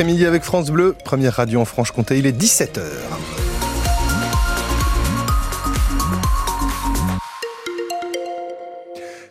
après-midi avec France Bleu, première radio en Franche-Comté, il est 17h.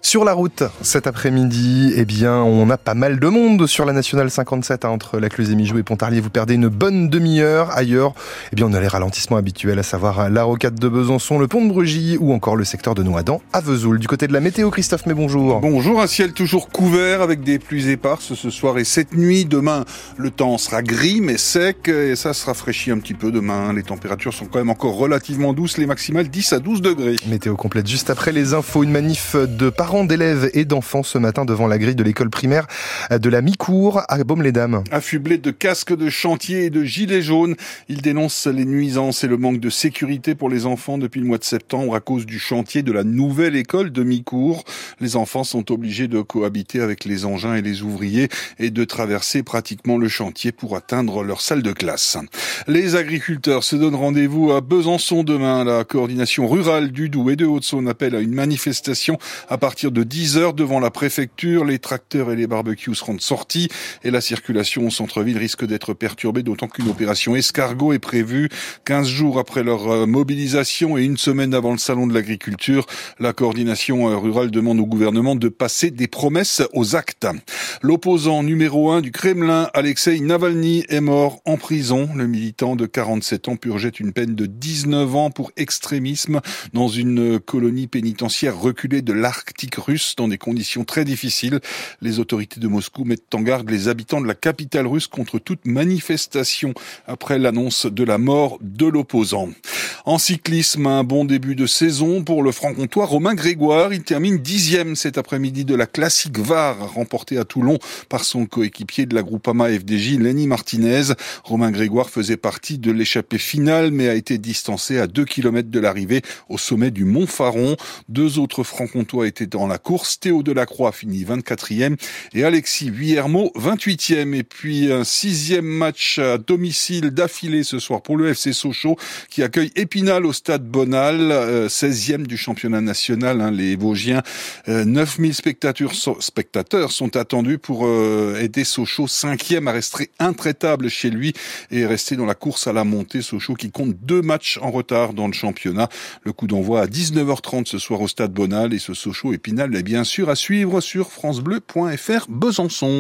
Sur la route cet après-midi, eh bien, on a pas mal de monde sur la nationale 57 hein, entre la Cluse et Mijou et Pontarlier. Vous perdez une bonne demi-heure. Ailleurs, eh bien, on a les ralentissements habituels, à savoir la rocade de Besançon, le pont de Brugy ou encore le secteur de Noadan à Vesoul. Du côté de la météo, Christophe, mais bonjour. Bonjour, un ciel toujours couvert avec des pluies éparses ce soir et cette nuit. Demain, le temps sera gris mais sec et ça se rafraîchit un petit peu demain. Les températures sont quand même encore relativement douces, les maximales 10 à 12 degrés. Météo complète juste après les infos, une manif de parents d'élèves et d'enfants ce matin devant la grille de l'école primaire de la mi-cour à Baume-les-Dames. Affublés de casques de chantier et de gilets jaunes, ils dénoncent les nuisances et le manque de sécurité pour les enfants depuis le mois de septembre à cause du chantier de la nouvelle école de mi-cour. Les enfants sont obligés de cohabiter avec les engins et les ouvriers et de traverser pratiquement le chantier pour atteindre leur salle de classe. Les agriculteurs se donnent rendez-vous à Besançon demain. La coordination rurale du Doubs et de Haute-Saône appelle à une manifestation à partir de 10 heures devant la préfecture. Les tracteurs et les barbecues seront sortis et la circulation au centre-ville risque d'être perturbée, d'autant qu'une opération escargot est prévue 15 jours après leur euh, mobilisation et une semaine avant le salon de l'agriculture. La coordination euh, rurale demande au gouvernement de passer des promesses aux actes. L'opposant numéro un du Kremlin, Alexei Navalny, est mort en prison. Le militant de 47 ans purgeait une peine de 19 ans pour extrémisme dans une colonie pénitentiaire reculée de l'Arctique russe dans des conditions très difficiles. Les autorités de Moscou mettent en garde les habitants de la capitale russe contre toute manifestation après l'annonce de la mort de l'opposant. En cyclisme, un bon début de saison pour le franc-comtois Romain Grégoire. Il termine dixième cet après-midi de la classique VAR remportée à Toulon par son coéquipier de la Groupama FDJ, Lenny Martinez. Romain Grégoire faisait partie de l'échappée finale mais a été distancé à deux kilomètres de l'arrivée au sommet du Mont Faron. Deux autres franc-comtois étaient dans la course. Théo Delacroix finit 24e et Alexis Vuillermo 28e. Et puis un sixième match à domicile d'affilée ce soir pour le FC Sochaux qui accueille Épinal au stade Bonal, 16e du championnat national. Hein, les Vosgiens, 9000 spectateurs, spectateurs sont attendus pour aider Sochaux 5e à rester intraitable chez lui et rester dans la course à la montée. Sochaux qui compte deux matchs en retard dans le championnat. Le coup d'envoi à 19h30 ce soir au stade Bonal et ce Sochaux Épinal est bien sûr à suivre sur francebleu.fr Besançon.